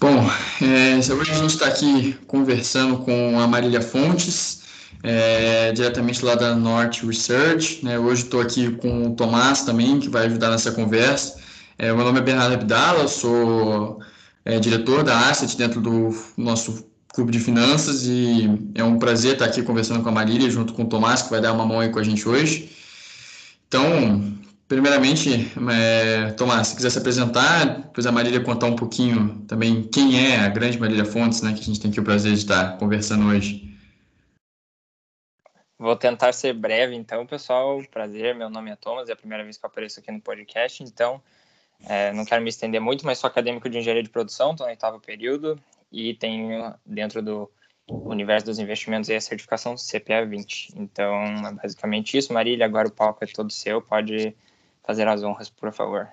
Bom, é, hoje a gente está aqui conversando com a Marília Fontes, é, diretamente lá da Norte Research. Né? Hoje estou aqui com o Tomás também, que vai ajudar nessa conversa. É, meu nome é Bernardo Abdala, sou é, diretor da Asset dentro do nosso clube de finanças e é um prazer estar aqui conversando com a Marília junto com o Tomás, que vai dar uma mão aí com a gente hoje. Então, primeiramente, é, Tomás, se quiser se apresentar, depois a Marília contar um pouquinho também quem é a grande Marília Fontes, né, que a gente tem aqui o prazer de estar conversando hoje. Vou tentar ser breve, então, pessoal. Prazer, meu nome é Thomas, é a primeira vez que eu apareço aqui no podcast, então é, não quero me estender muito, mas sou acadêmico de engenharia de produção, estou no oitavo período e tenho dentro do universo dos investimentos a certificação CPA 20. Então, é basicamente isso. Marília, agora o palco é todo seu, pode fazer as honras, por favor.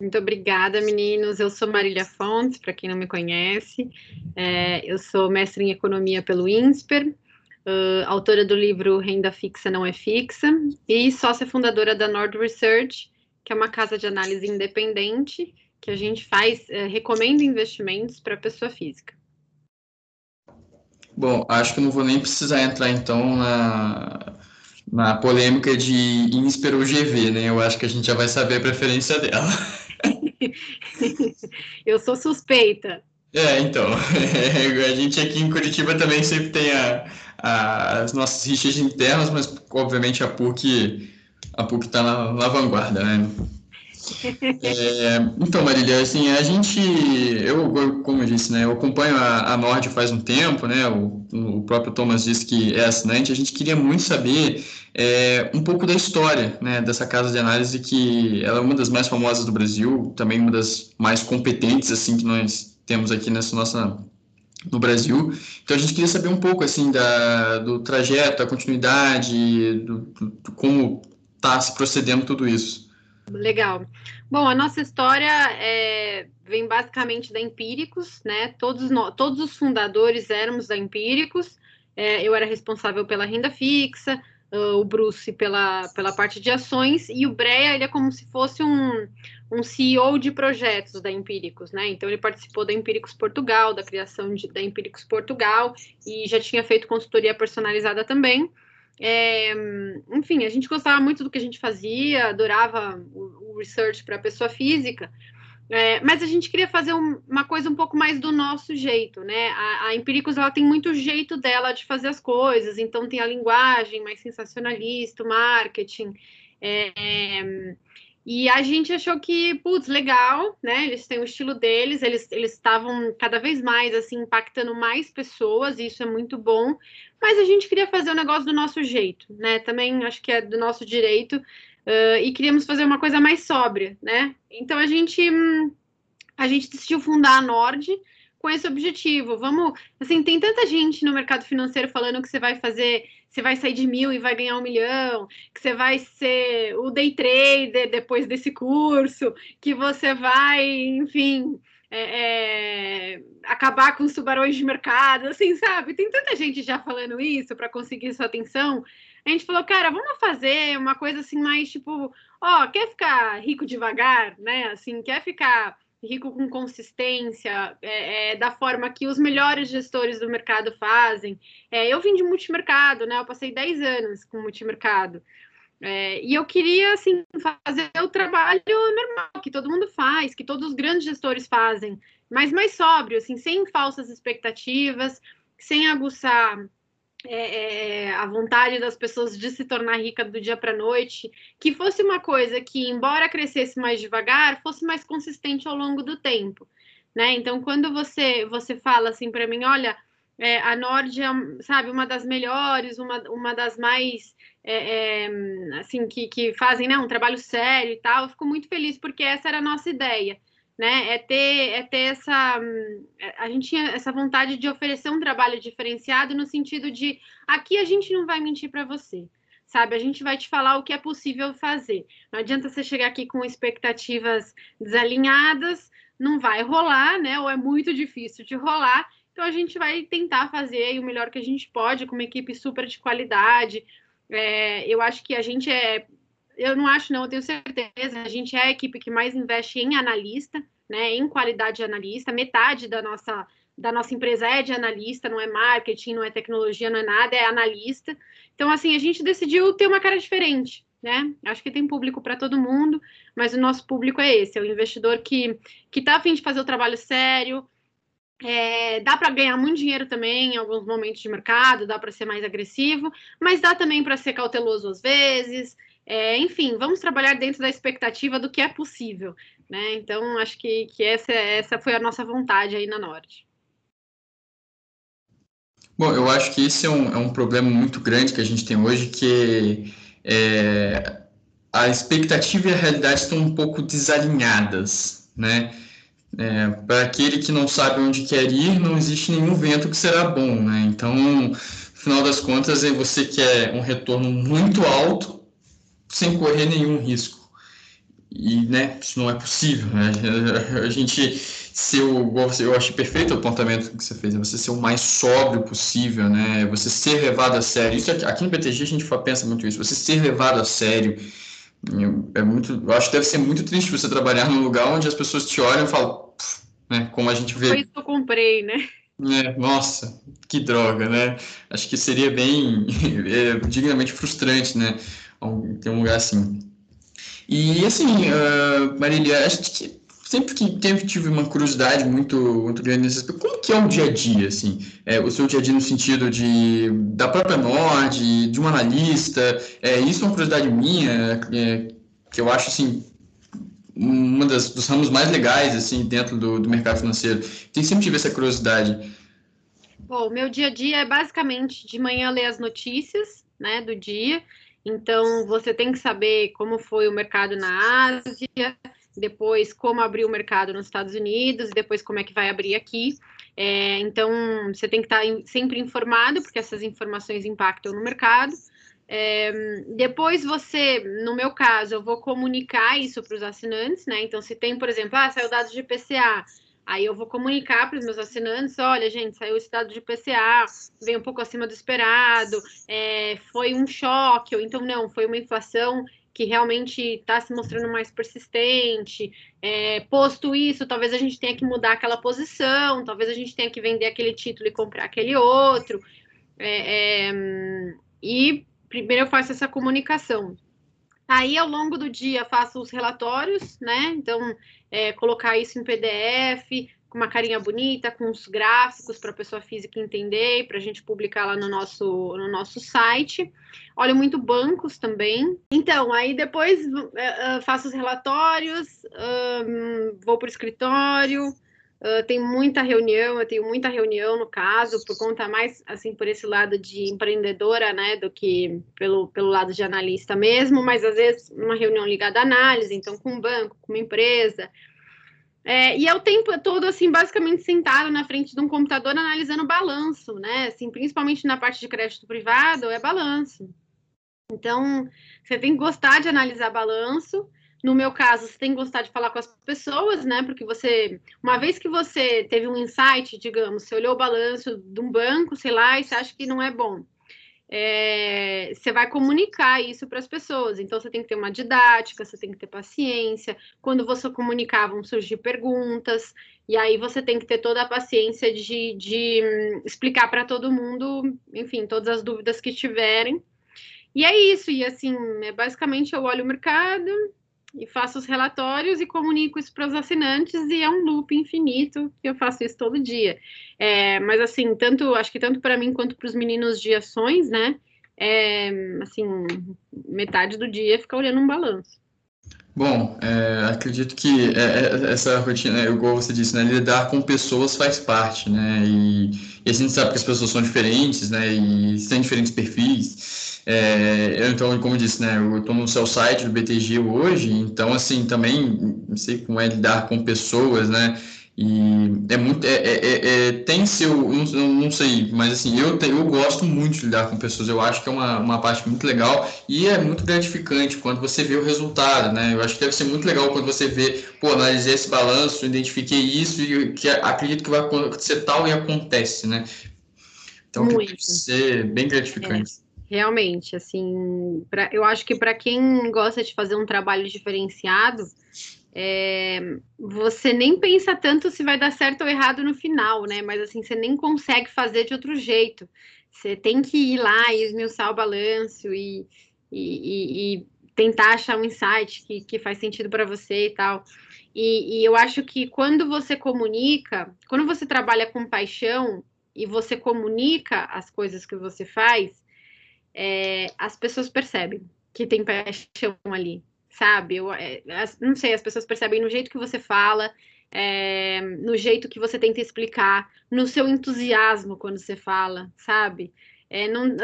Muito obrigada, meninos. Eu sou Marília Fontes, para quem não me conhece. É, eu sou mestre em economia pelo INSPER, uh, autora do livro Renda Fixa Não é Fixa e sócia fundadora da Nord Research, que é uma casa de análise independente que a gente faz, é, recomenda investimentos para pessoa física. Bom, acho que não vou nem precisar entrar então na, na polêmica de INSPER ou GV, né? Eu acho que a gente já vai saber a preferência dela. Eu sou suspeita. É, então. a gente aqui em Curitiba também sempre tem a, a, as nossas rixas internas, mas obviamente a PUC a PUC está na, na, vanguarda, né? É, então, Marília, assim, a gente, eu, como eu disse, né, eu acompanho a, a Nord faz um tempo, né, o, o próprio Thomas disse que é assinante, a gente queria muito saber é, um pouco da história, né, dessa casa de análise que ela é uma das mais famosas do Brasil, também uma das mais competentes, assim, que nós temos aqui nessa nossa no Brasil. Então a gente queria saber um pouco assim da, do trajeto, da continuidade, do, do, do como está se procedendo tudo isso. Legal. Bom, a nossa história é, vem basicamente da Empíricos, né? Todos, nós, todos os fundadores éramos da Empíricos. É, eu era responsável pela renda fixa, uh, o Bruce pela, pela parte de ações, e o Breia ele é como se fosse um, um CEO de projetos da Empíricos, né? Então ele participou da Empíricos Portugal, da criação de, da Empíricos Portugal, e já tinha feito consultoria personalizada também. É, enfim, a gente gostava muito do que a gente fazia, adorava o, o research para pessoa física, é, mas a gente queria fazer um, uma coisa um pouco mais do nosso jeito, né? A, a ela tem muito jeito dela de fazer as coisas, então tem a linguagem mais sensacionalista, o marketing. É, e a gente achou que, putz, legal, né? Eles têm o estilo deles, eles estavam cada vez mais assim impactando mais pessoas, e isso é muito bom. Mas a gente queria fazer o negócio do nosso jeito, né? Também acho que é do nosso direito. Uh, e queríamos fazer uma coisa mais sóbria, né? Então a gente a gente decidiu fundar a Nord com esse objetivo. Vamos, assim, tem tanta gente no mercado financeiro falando que você vai fazer você vai sair de mil e vai ganhar um milhão, que você vai ser o day trader depois desse curso, que você vai, enfim, é, é, acabar com os tubarões de mercado, assim, sabe? Tem tanta gente já falando isso para conseguir sua atenção. A gente falou, cara, vamos fazer uma coisa assim mais tipo, ó, quer ficar rico devagar, né? Assim, quer ficar rico com consistência, é, é, da forma que os melhores gestores do mercado fazem. É, eu vim de multimercado, né? Eu passei 10 anos com multimercado. É, e eu queria, assim, fazer o trabalho normal, que todo mundo faz, que todos os grandes gestores fazem, mas mais sóbrio, assim, sem falsas expectativas, sem aguçar é, é, a vontade das pessoas de se tornar rica do dia para a noite, que fosse uma coisa que, embora crescesse mais devagar, fosse mais consistente ao longo do tempo, né? Então, quando você você fala assim para mim, olha, é, a Nord é, sabe, uma das melhores, uma, uma das mais é, é, assim que, que fazem né, um trabalho sério e tal, eu fico muito feliz porque essa era a nossa ideia né? É ter, é ter essa. A gente tinha essa vontade de oferecer um trabalho diferenciado no sentido de aqui a gente não vai mentir para você. Sabe, a gente vai te falar o que é possível fazer. Não adianta você chegar aqui com expectativas desalinhadas, não vai rolar, né? Ou é muito difícil de rolar. Então a gente vai tentar fazer o melhor que a gente pode, com uma equipe super de qualidade. É, eu acho que a gente é eu não acho, não, eu tenho certeza. A gente é a equipe que mais investe em analista, né? Em qualidade de analista. Metade da nossa, da nossa empresa é de analista, não é marketing, não é tecnologia, não é nada, é analista. Então, assim, a gente decidiu ter uma cara diferente. Né? Acho que tem público para todo mundo, mas o nosso público é esse, é o investidor que que está afim de fazer o trabalho sério, é, dá para ganhar muito dinheiro também em alguns momentos de mercado, dá para ser mais agressivo, mas dá também para ser cauteloso às vezes. É, enfim, vamos trabalhar dentro da expectativa do que é possível, né? Então, acho que, que essa, essa foi a nossa vontade aí na Norte. Bom, eu acho que esse é um, é um problema muito grande que a gente tem hoje, que é, a expectativa e a realidade estão um pouco desalinhadas, né? É, para aquele que não sabe onde quer ir, não existe nenhum vento que será bom, né? Então, no final das contas, é você quer um retorno muito alto sem correr nenhum risco. E, né, isso não é possível, né? A gente ser o, eu achei perfeito o apontamento que você fez, é você ser o mais sóbrio possível, né? Você ser levado a sério. Isso aqui, aqui no PTG a gente pensa muito isso, você ser levado a sério é muito, eu acho que deve ser muito triste você trabalhar num lugar onde as pessoas te olham e falam, né, como a gente vê. Foi isso que eu comprei, né? É, nossa, que droga, né? Acho que seria bem é, dignamente frustrante, né? Ter um lugar assim. E assim, uh, Marília, acho que sempre que sempre tive uma curiosidade muito, muito grande nesse aspecto. Como que é o dia a dia, assim? É, o seu dia a dia no sentido de da própria Nord, de um analista. É, isso é uma curiosidade minha, é, que eu acho, assim, uma das, dos ramos mais legais, assim, dentro do, do mercado financeiro. Tem sempre tive essa curiosidade. Bom, meu dia a dia é basicamente de manhã ler as notícias, né, do dia. Então, você tem que saber como foi o mercado na Ásia, depois como abrir o mercado nos Estados Unidos, depois como é que vai abrir aqui. É, então, você tem que estar sempre informado, porque essas informações impactam no mercado. É, depois você, no meu caso, eu vou comunicar isso para os assinantes, né? Então, se tem, por exemplo, ah, saiu dados de PCA, aí eu vou comunicar para os meus assinantes, olha, gente, saiu esse dado de PCA, veio um pouco acima do esperado, é, foi um choque, ou então não, foi uma inflação que realmente está se mostrando mais persistente. É, posto isso, talvez a gente tenha que mudar aquela posição, talvez a gente tenha que vender aquele título e comprar aquele outro. É, é, e primeiro eu faço essa comunicação. Aí, ao longo do dia, faço os relatórios, né? Então, é, colocar isso em PDF, com uma carinha bonita, com os gráficos para a pessoa física entender, para a gente publicar lá no nosso, no nosso site. Olho muito bancos também. Então, aí depois uh, faço os relatórios, vou para o escritório, uh, tem muita reunião, eu tenho muita reunião no caso, por conta mais, assim, por esse lado de empreendedora, né, do que pelo, pelo lado de analista mesmo, mas às vezes uma reunião ligada à análise, então com um banco, com uma empresa, é, e é o tempo todo, assim, basicamente sentado na frente de um computador analisando balanço, né? Assim, principalmente na parte de crédito privado, é balanço. Então, você tem que gostar de analisar balanço. No meu caso, você tem que gostar de falar com as pessoas, né? Porque você, uma vez que você teve um insight, digamos, você olhou o balanço de um banco, sei lá, e você acha que não é bom é, você vai comunicar isso para as pessoas. Então, você tem que ter uma didática, você tem que ter paciência. Quando você comunicar, vão surgir perguntas, e aí você tem que ter toda a paciência de, de hum, explicar para todo mundo, enfim, todas as dúvidas que tiverem. E é isso, e assim, é, basicamente eu olho o mercado, e faço os relatórios e comunico isso para os assinantes e é um loop infinito que eu faço isso todo dia. É, mas assim, tanto acho que tanto para mim quanto para os meninos de ações, né? É, assim, metade do dia fica olhando um balanço. Bom, é, acredito que é, é, essa rotina, igual você disse, né, lidar com pessoas faz parte, né? E, e a gente sabe que as pessoas são diferentes, né? E têm diferentes perfis. É, então, como eu disse, né, eu estou no seu site do BTG hoje, então, assim, também não sei como é lidar com pessoas, né, e é muito, é, é, é, é tem seu, não, não, sei, mas assim, eu, te, eu gosto muito de lidar com pessoas, eu acho que é uma, uma parte muito legal e é muito gratificante quando você vê o resultado, né, eu acho que deve ser muito legal quando você vê, pô, analisei esse balanço, identifiquei isso e que acredito que vai acontecer tal e acontece, né, então, deve ser bem gratificante. Realmente, assim, pra, eu acho que para quem gosta de fazer um trabalho diferenciado, é, você nem pensa tanto se vai dar certo ou errado no final, né? Mas assim, você nem consegue fazer de outro jeito. Você tem que ir lá e esmiuçar o balanço e, e, e, tentar achar um insight que, que faz sentido para você e tal. E, e eu acho que quando você comunica, quando você trabalha com paixão e você comunica as coisas que você faz, é, as pessoas percebem que tem paixão ali, sabe? Eu, é, as, não sei, as pessoas percebem no jeito que você fala, é, no jeito que você tenta explicar, no seu entusiasmo quando você fala, sabe? É, não,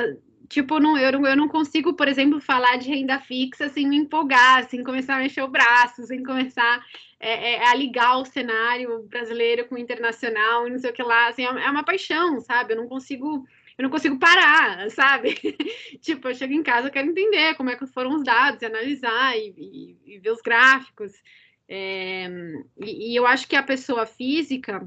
tipo, não, eu, não, eu não consigo, por exemplo, falar de renda fixa sem me empolgar, sem começar a mexer o braço, sem começar é, é, a ligar o cenário brasileiro com o internacional, não sei o que lá, assim, é uma paixão, sabe? Eu não consigo eu não consigo parar, sabe? tipo, eu chego em casa, eu quero entender como é que foram os dados, e analisar e, e, e ver os gráficos. É, e, e, eu acho que a pessoa física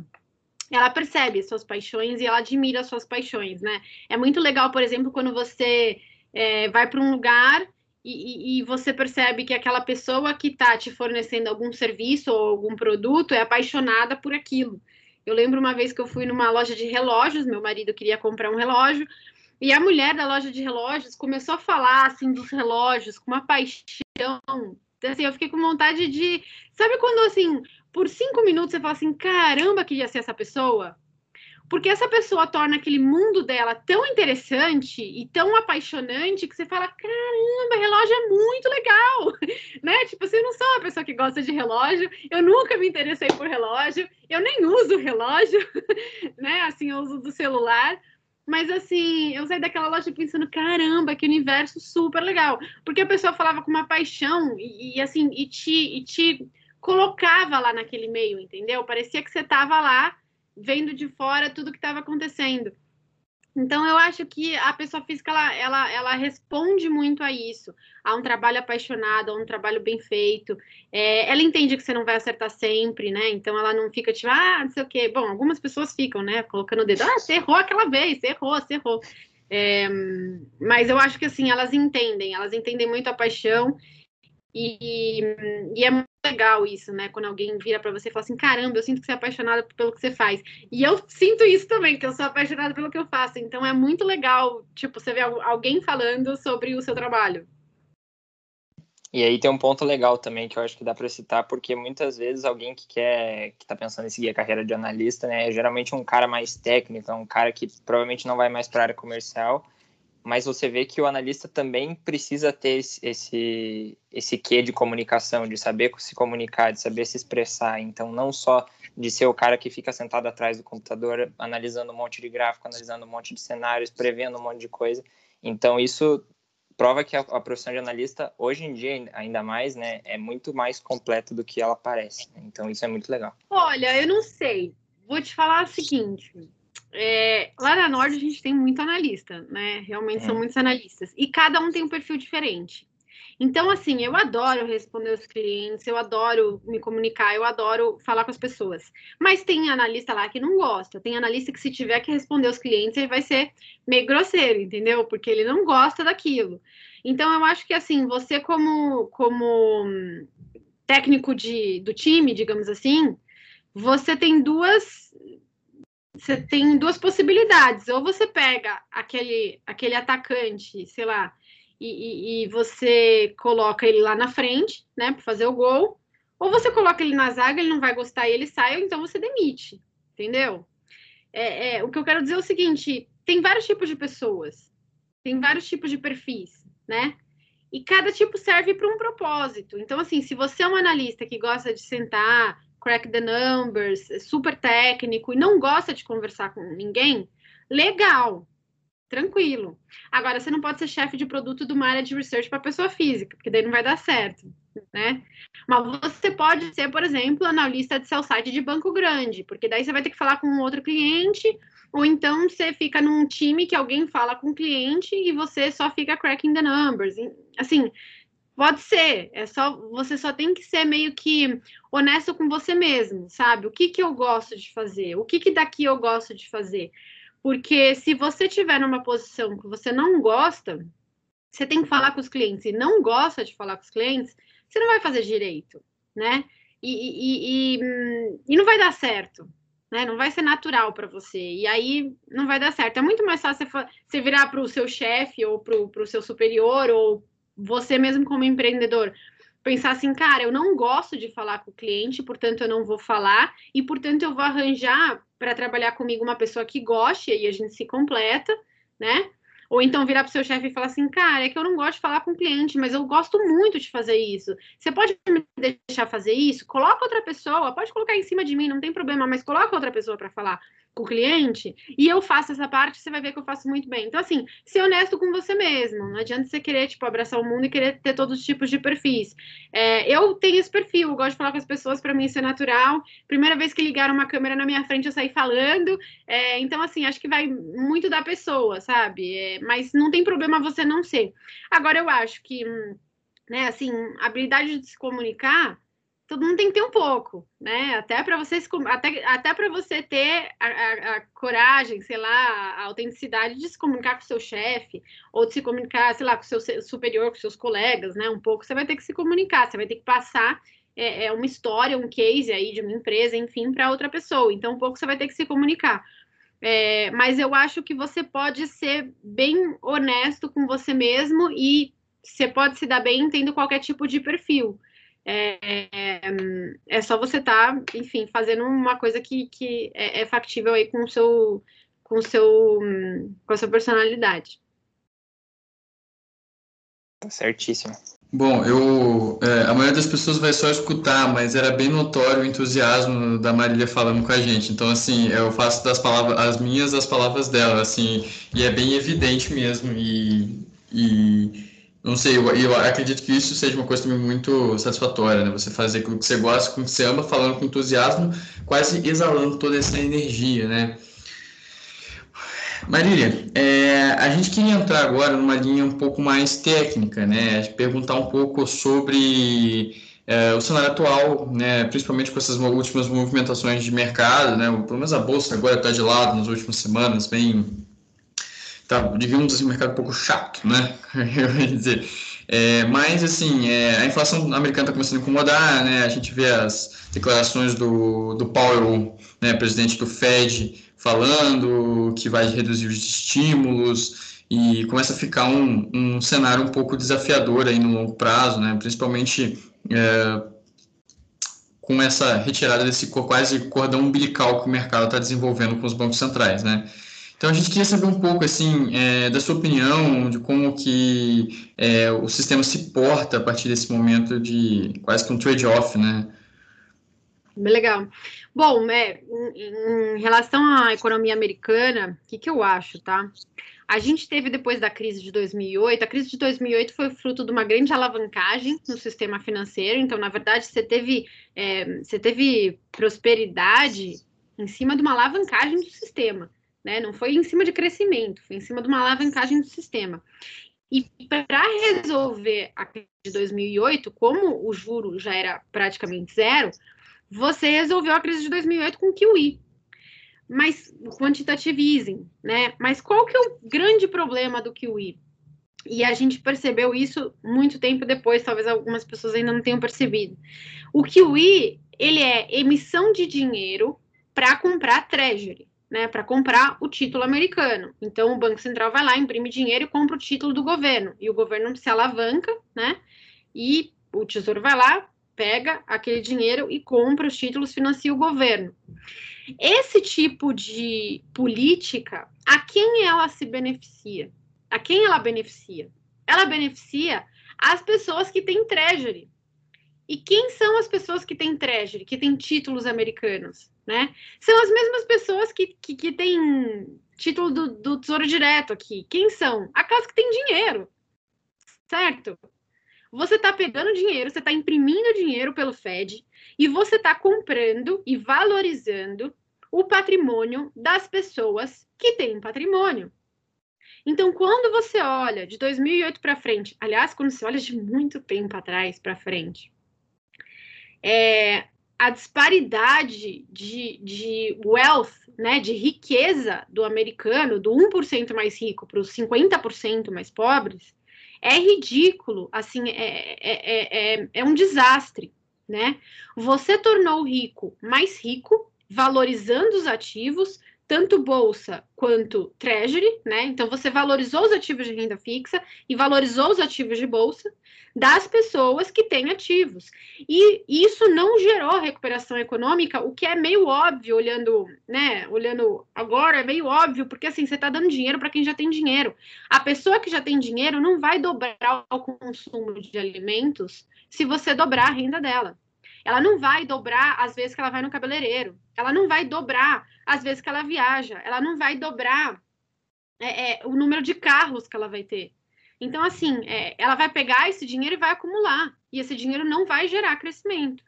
ela percebe suas paixões e ela admira suas paixões, né? É muito legal, por exemplo, quando você é, vai para um lugar e, e, você percebe que aquela pessoa que está te fornecendo algum serviço ou algum produto é apaixonada por aquilo. Eu lembro uma vez que eu fui numa loja de relógios, meu marido queria comprar um relógio, e a mulher da loja de relógios começou a falar assim dos relógios com uma paixão. Assim, eu fiquei com vontade de. Sabe quando assim, por cinco minutos você fala assim: caramba, queria ser essa pessoa? Porque essa pessoa torna aquele mundo dela tão interessante e tão apaixonante que você fala: caramba, relógio é muito legal, né? Tipo, assim, eu não sou uma pessoa que gosta de relógio, eu nunca me interessei por relógio, eu nem uso relógio, né? Assim, eu uso do celular. Mas assim, eu saí daquela loja pensando, caramba, que universo super legal. Porque a pessoa falava com uma paixão e, e assim, e te, e te colocava lá naquele meio, entendeu? Parecia que você estava lá vendo de fora tudo que estava acontecendo. Então, eu acho que a pessoa física, ela, ela, ela responde muito a isso, a um trabalho apaixonado, a um trabalho bem feito. É, ela entende que você não vai acertar sempre, né? Então, ela não fica tipo, ah, não sei o quê. Bom, algumas pessoas ficam, né, colocando o dedo, ah, você errou aquela vez, você errou, você errou. É, mas eu acho que, assim, elas entendem, elas entendem muito a paixão e, e, é legal isso, né? Quando alguém vira para você e fala assim: caramba, eu sinto que você é apaixonada pelo que você faz. E eu sinto isso também, que eu sou apaixonada pelo que eu faço. Então é muito legal, tipo, você ver alguém falando sobre o seu trabalho. E aí tem um ponto legal também que eu acho que dá para citar, porque muitas vezes alguém que quer, que está pensando em seguir a carreira de analista, né, é geralmente um cara mais técnico, é um cara que provavelmente não vai mais para área comercial mas você vê que o analista também precisa ter esse, esse quê de comunicação, de saber se comunicar, de saber se expressar. Então, não só de ser o cara que fica sentado atrás do computador analisando um monte de gráfico, analisando um monte de cenários, prevendo um monte de coisa. Então, isso prova que a, a profissão de analista, hoje em dia, ainda mais, né, é muito mais completa do que ela parece. Então, isso é muito legal. Olha, eu não sei. Vou te falar o seguinte é, lá na Nord a gente tem muito analista, né? Realmente são uhum. muitos analistas. E cada um tem um perfil diferente. Então, assim, eu adoro responder os clientes, eu adoro me comunicar, eu adoro falar com as pessoas. Mas tem analista lá que não gosta. Tem analista que, se tiver que responder os clientes, ele vai ser meio grosseiro, entendeu? Porque ele não gosta daquilo. Então, eu acho que, assim, você, como, como técnico de, do time, digamos assim, você tem duas você tem duas possibilidades. Ou você pega aquele, aquele atacante, sei lá, e, e, e você coloca ele lá na frente, né, para fazer o gol. Ou você coloca ele na zaga, ele não vai gostar e ele sai, ou então você demite, entendeu? É, é, o que eu quero dizer é o seguinte: tem vários tipos de pessoas, tem vários tipos de perfis, né? E cada tipo serve para um propósito. Então, assim, se você é um analista que gosta de sentar, crack the numbers, é super técnico e não gosta de conversar com ninguém, legal, tranquilo. Agora, você não pode ser chefe de produto de uma área de research para pessoa física, porque daí não vai dar certo, né? Mas você pode ser, por exemplo, analista de sell site de banco grande, porque daí você vai ter que falar com um outro cliente, ou então você fica num time que alguém fala com o cliente e você só fica cracking the numbers. Assim, Pode ser, é só você só tem que ser meio que honesto com você mesmo, sabe? O que que eu gosto de fazer? O que que daqui eu gosto de fazer? Porque se você tiver numa posição que você não gosta, você tem que falar com os clientes e não gosta de falar com os clientes, você não vai fazer direito, né? E, e, e, e não vai dar certo, né? Não vai ser natural para você. E aí não vai dar certo. É muito mais fácil você virar para o seu chefe ou para o seu superior ou você mesmo como empreendedor pensar assim, cara, eu não gosto de falar com o cliente, portanto eu não vou falar e portanto eu vou arranjar para trabalhar comigo uma pessoa que goste e a gente se completa, né? Ou então virar para o seu chefe e falar assim, cara, é que eu não gosto de falar com o cliente, mas eu gosto muito de fazer isso. Você pode me deixar fazer isso? Coloca outra pessoa, pode colocar em cima de mim, não tem problema, mas coloca outra pessoa para falar com o cliente e eu faço essa parte, você vai ver que eu faço muito bem. Então, assim, ser honesto com você mesmo. Não adianta você querer, tipo, abraçar o mundo e querer ter todos os tipos de perfis. É, eu tenho esse perfil, eu gosto de falar com as pessoas, para mim isso é natural. Primeira vez que ligaram uma câmera na minha frente, eu saí falando. É, então, assim, acho que vai muito da pessoa, sabe? É, mas não tem problema você não ser. Agora, eu acho que, né, assim, habilidade de se comunicar todo mundo tem que ter um pouco, né? Até para você até, até para você ter a, a, a, coragem, sei lá, a autenticidade de se comunicar com o seu chefe ou de se comunicar, sei lá, com o seu superior, com seus colegas, né? Um pouco você vai ter que se comunicar, você vai ter que passar é, é uma história, um case aí de uma empresa, enfim, para outra pessoa. Então, um pouco você vai ter que se comunicar. É, mas eu acho que você pode ser bem honesto com você mesmo e você pode se dar bem tendo qualquer tipo de perfil. É, é só você estar, tá, enfim, fazendo uma coisa que, que é, é, factível aí com o seu, com o seu, com a sua personalidade. Tá certíssimo. Bom, eu é, a maioria das pessoas vai só escutar, mas era bem notório o entusiasmo da Marília falando com a gente. Então, assim, eu faço das palavras as minhas as palavras dela, assim, e é bem evidente mesmo. E, e não sei, eu, eu, acredito que isso seja uma coisa também muito satisfatória, né? Você fazer aquilo que você gosta, com que você ama, falando com entusiasmo, quase exalando toda essa energia, né? Marília, é, a gente queria entrar agora numa linha um pouco mais técnica, né? Perguntar um pouco sobre é, o cenário atual, né? Principalmente com essas últimas movimentações de mercado, né? Pelo menos a bolsa agora está de lado nas últimas semanas, bem tá, digamos assim, um mercado um pouco chato, né? Eu ia dizer. É, mas, assim, é, a inflação americana está começando a incomodar, né? A gente vê as declarações do, do Powell, né, presidente do Fed, falando que vai reduzir os estímulos e começa a ficar um, um cenário um pouco desafiador aí no longo prazo, né? Principalmente é, com essa retirada desse quase cordão umbilical que o mercado está desenvolvendo com os bancos centrais, né? Então a gente queria saber um pouco assim é, da sua opinião de como que é, o sistema se porta a partir desse momento de quase que um trade-off, né? Legal. Bom, é, em, em relação à economia americana, o que, que eu acho, tá? A gente teve depois da crise de 2008, a crise de 2008 foi fruto de uma grande alavancagem no sistema financeiro. Então, na verdade, você teve, é, você teve prosperidade em cima de uma alavancagem do sistema né? Não foi em cima de crescimento, foi em cima de uma alavancagem do sistema. E para resolver a crise de 2008, como o juro já era praticamente zero, você resolveu a crise de 2008 com QE. Mas quantitative easing, né? Mas qual que é o grande problema do QE? E a gente percebeu isso muito tempo depois, talvez algumas pessoas ainda não tenham percebido. O QE, ele é emissão de dinheiro para comprar treasury né, para comprar o título americano. Então, o Banco Central vai lá, imprime dinheiro e compra o título do governo. E o governo se alavanca, né? E o Tesouro vai lá, pega aquele dinheiro e compra os títulos, financia o governo. Esse tipo de política, a quem ela se beneficia? A quem ela beneficia? Ela beneficia as pessoas que têm treasury. E quem são as pessoas que têm treasury, que têm títulos americanos? Né? São as mesmas pessoas que, que, que têm título do, do Tesouro Direto aqui. Quem são? Aquelas que têm dinheiro, certo? Você está pegando dinheiro, você está imprimindo dinheiro pelo Fed e você está comprando e valorizando o patrimônio das pessoas que têm patrimônio. Então, quando você olha de 2008 para frente, aliás, quando você olha de muito tempo atrás para frente, é, a disparidade de, de wealth, né, de riqueza do americano, do 1% mais rico para os 50% mais pobres, é ridículo, assim, é, é, é, é um desastre, né? Você tornou o rico mais rico, valorizando os ativos, tanto bolsa quanto treasury, né? Então você valorizou os ativos de renda fixa e valorizou os ativos de bolsa das pessoas que têm ativos. E isso não gerou recuperação econômica, o que é meio óbvio olhando, né? Olhando agora é meio óbvio, porque assim você está dando dinheiro para quem já tem dinheiro. A pessoa que já tem dinheiro não vai dobrar o consumo de alimentos se você dobrar a renda dela. Ela não vai dobrar as vezes que ela vai no cabeleireiro. Ela não vai dobrar as vezes que ela viaja. Ela não vai dobrar é, é, o número de carros que ela vai ter. Então, assim, é, ela vai pegar esse dinheiro e vai acumular. E esse dinheiro não vai gerar crescimento.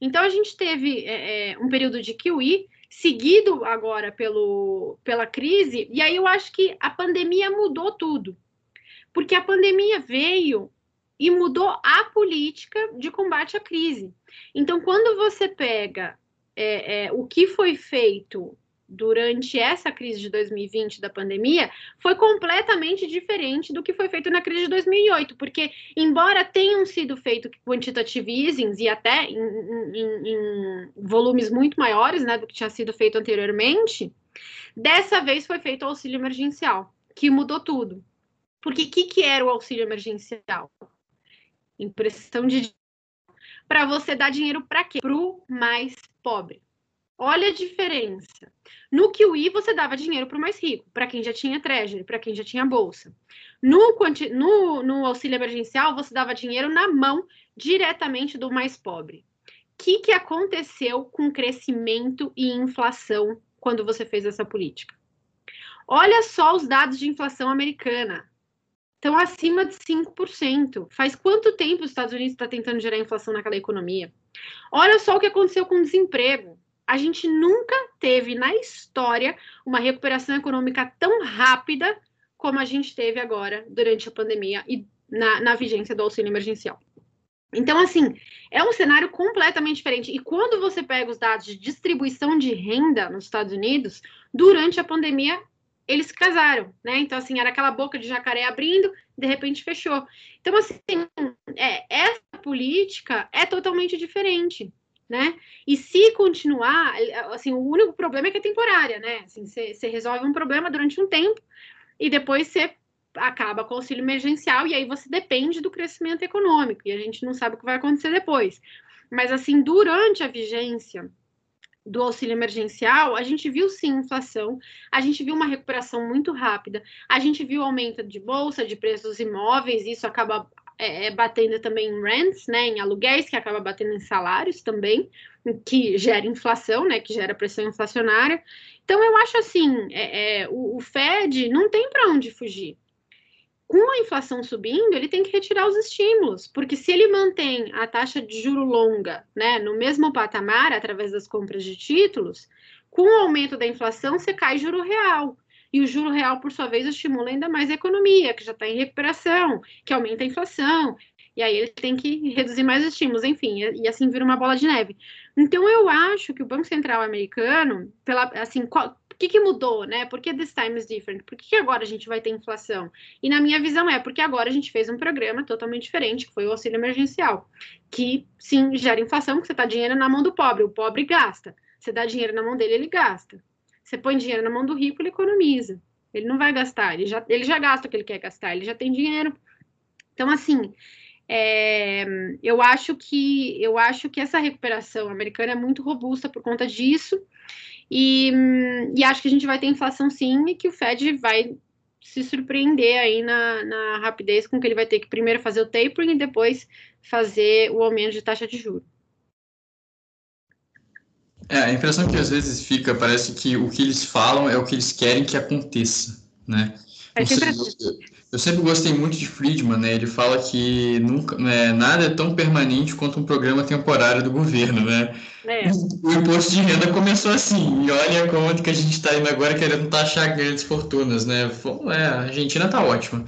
Então, a gente teve é, é, um período de QE, seguido agora pelo, pela crise, e aí eu acho que a pandemia mudou tudo. Porque a pandemia veio e mudou a política de combate à crise. Então, quando você pega é, é, o que foi feito durante essa crise de 2020 da pandemia foi completamente diferente do que foi feito na crise de 2008, porque embora tenham sido feitos quantitative easing e até em, em, em, volumes muito maiores, né, do que tinha sido feito anteriormente, dessa vez foi feito o auxílio emergencial, que mudou tudo. Porque o que, que era o auxílio emergencial? Impressão de para você dar dinheiro para quê? Para o mais pobre. Olha a diferença. No QI, você dava dinheiro para o mais rico, para quem já tinha treasury, para quem já tinha bolsa. No, no, no, auxílio emergencial, você dava dinheiro na mão diretamente do mais pobre. O que, que aconteceu com crescimento e inflação quando você fez essa política? Olha só os dados de inflação americana estão acima de 5%. Faz quanto tempo os Estados Unidos está tentando gerar inflação naquela economia? Olha só o que aconteceu com o desemprego. A gente nunca teve na história uma recuperação econômica tão rápida como a gente teve agora durante a pandemia e na, na vigência do auxílio emergencial. Então, assim, é um cenário completamente diferente. E quando você pega os dados de distribuição de renda nos Estados Unidos, durante a pandemia, eles se casaram, né? Então, assim, era aquela boca de jacaré abrindo, de repente fechou. Então, assim, é, essa política é totalmente diferente, né? E se continuar, assim, o único problema é que é temporária, né? Assim, você resolve um problema durante um tempo e depois você acaba com o auxílio emergencial e aí você depende do crescimento econômico e a gente não sabe o que vai acontecer depois. Mas, assim, durante a vigência do auxílio emergencial, a gente viu sim inflação, a gente viu uma recuperação muito rápida, a gente viu aumento de bolsa, de preços dos imóveis, isso acaba é, é, batendo também em rents, né, em aluguéis, que acaba batendo em salários também, que gera inflação, né, que gera pressão inflacionária. Então, eu acho assim, é, é, o, o Fed não tem para onde fugir com a inflação subindo, ele tem que retirar os estímulos, porque se ele mantém a taxa de juro longa né, no mesmo patamar, através das compras de títulos, com o aumento da inflação, você cai juro real. E o juro real, por sua vez, estimula ainda mais a economia, que já está em recuperação, que aumenta a inflação. E aí ele tem que reduzir mais estímulos, enfim, e assim vira uma bola de neve. Então eu acho que o Banco Central americano, pela, assim, qual, que, que mudou, né? Por que this time is different? Por que, que agora a gente vai ter inflação? E na minha visão é porque agora a gente fez um programa totalmente diferente, que foi o auxílio emergencial, que sim gera inflação, porque você está dinheiro na mão do pobre, o pobre gasta. Você dá dinheiro na mão dele, ele gasta. Você põe dinheiro na mão do rico, ele economiza. Ele não vai gastar, ele já, ele já gasta o que ele quer gastar, ele já tem dinheiro. Então, assim, é, eu acho que eu acho que essa recuperação americana é muito robusta por conta disso. E, e acho que a gente vai ter inflação sim e que o Fed vai se surpreender aí na, na rapidez com que ele vai ter que primeiro fazer o tapering e depois fazer o aumento de taxa de juros. É, a impressão que às vezes fica, parece que o que eles falam é o que eles querem que aconteça, né? É sempre eu sempre gostei muito de Friedman, né? Ele fala que nunca, né, nada é tão permanente quanto um programa temporário do governo, né? É. O imposto de renda começou assim, e olha como que a gente está indo agora querendo taxar grandes fortunas, né? É, a Argentina está ótima.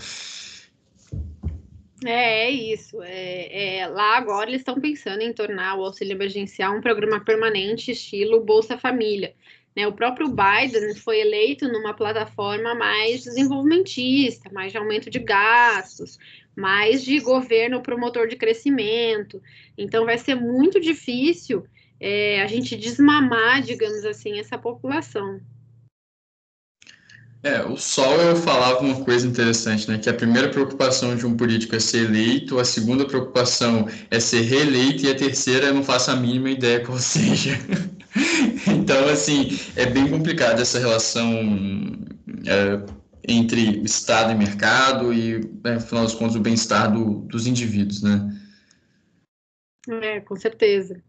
É, é isso. É, é, lá agora eles estão pensando em tornar o auxílio emergencial um programa permanente, estilo Bolsa Família. Né? O próprio Biden foi eleito numa plataforma mais desenvolvimentista, mais de aumento de gastos, mais de governo promotor de crescimento. Então, vai ser muito difícil é, a gente desmamar, digamos assim, essa população. É, o Sol eu falava uma coisa interessante, né? Que a primeira preocupação de um político é ser eleito, a segunda preocupação é ser reeleito e a terceira eu não faço a mínima ideia qual seja. Então, assim, é bem complicado essa relação é, entre Estado e mercado e, né, afinal dos contos, o bem-estar do, dos indivíduos, né? É, com certeza.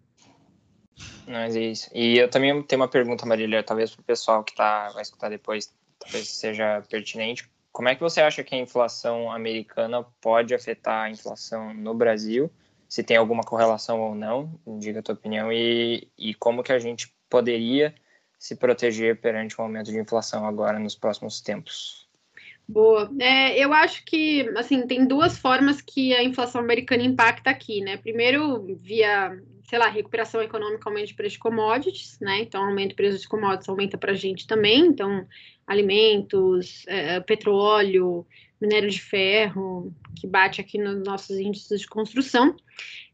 Mas é isso. E eu também tenho uma pergunta, Marília, talvez para o pessoal que tá, vai escutar depois, talvez seja pertinente. Como é que você acha que a inflação americana pode afetar a inflação no Brasil? Se tem alguma correlação ou não, diga a tua opinião, e, e como que a gente poderia se proteger perante um aumento de inflação agora nos próximos tempos? Boa. É, eu acho que, assim, tem duas formas que a inflação americana impacta aqui, né? Primeiro, via, sei lá, recuperação econômica, aumento de preço de commodities, né? Então, aumento de preço de commodities aumenta para a gente também. Então, alimentos, é, petróleo, minério de ferro, que bate aqui nos nossos índices de construção.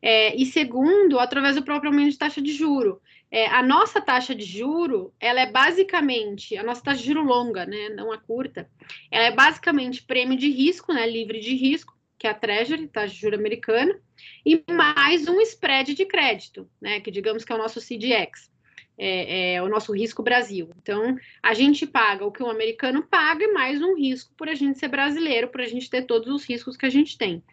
É, e segundo, através do próprio aumento de taxa de juro. É, a nossa taxa de juro, ela é basicamente, a nossa taxa de juro longa, né, não a curta, ela é basicamente prêmio de risco, né, livre de risco, que é a Treasury, taxa de juro americana, e mais um spread de crédito, né, que digamos que é o nosso CDX, é, é o nosso risco Brasil. Então, a gente paga o que o americano paga e mais um risco por a gente ser brasileiro, por a gente ter todos os riscos que a gente tem.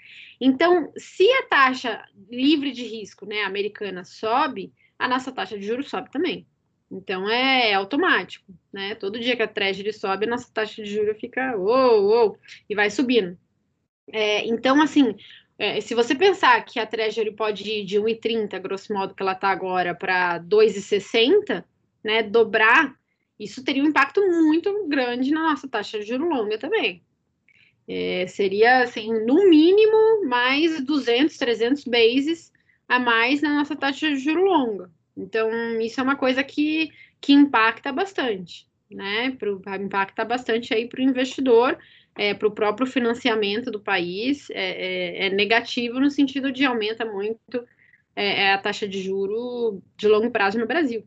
Então, se a taxa livre de risco, né, americana sobe, a nossa taxa de juros sobe também. Então é, automático, né? Todo dia que a Treasury sobe, a nossa taxa de juros fica uou, uou, e vai subindo. É, então, assim, é, se você pensar que a Treasury pode ir de 1,30, grosso modo, que ela está agora, para 2,60, né? Dobrar, isso teria um impacto muito grande na nossa taxa de juros longa também. É, seria, assim, no mínimo, mais 200, 300 bases a mais na nossa taxa de juro longa. Então, isso é uma coisa que, que impacta bastante, né? Pro, impacta bastante aí para o investidor, é, para o próprio financiamento do país, é, é, é, negativo no sentido de aumenta muito é, é a taxa de juro de longo prazo no Brasil.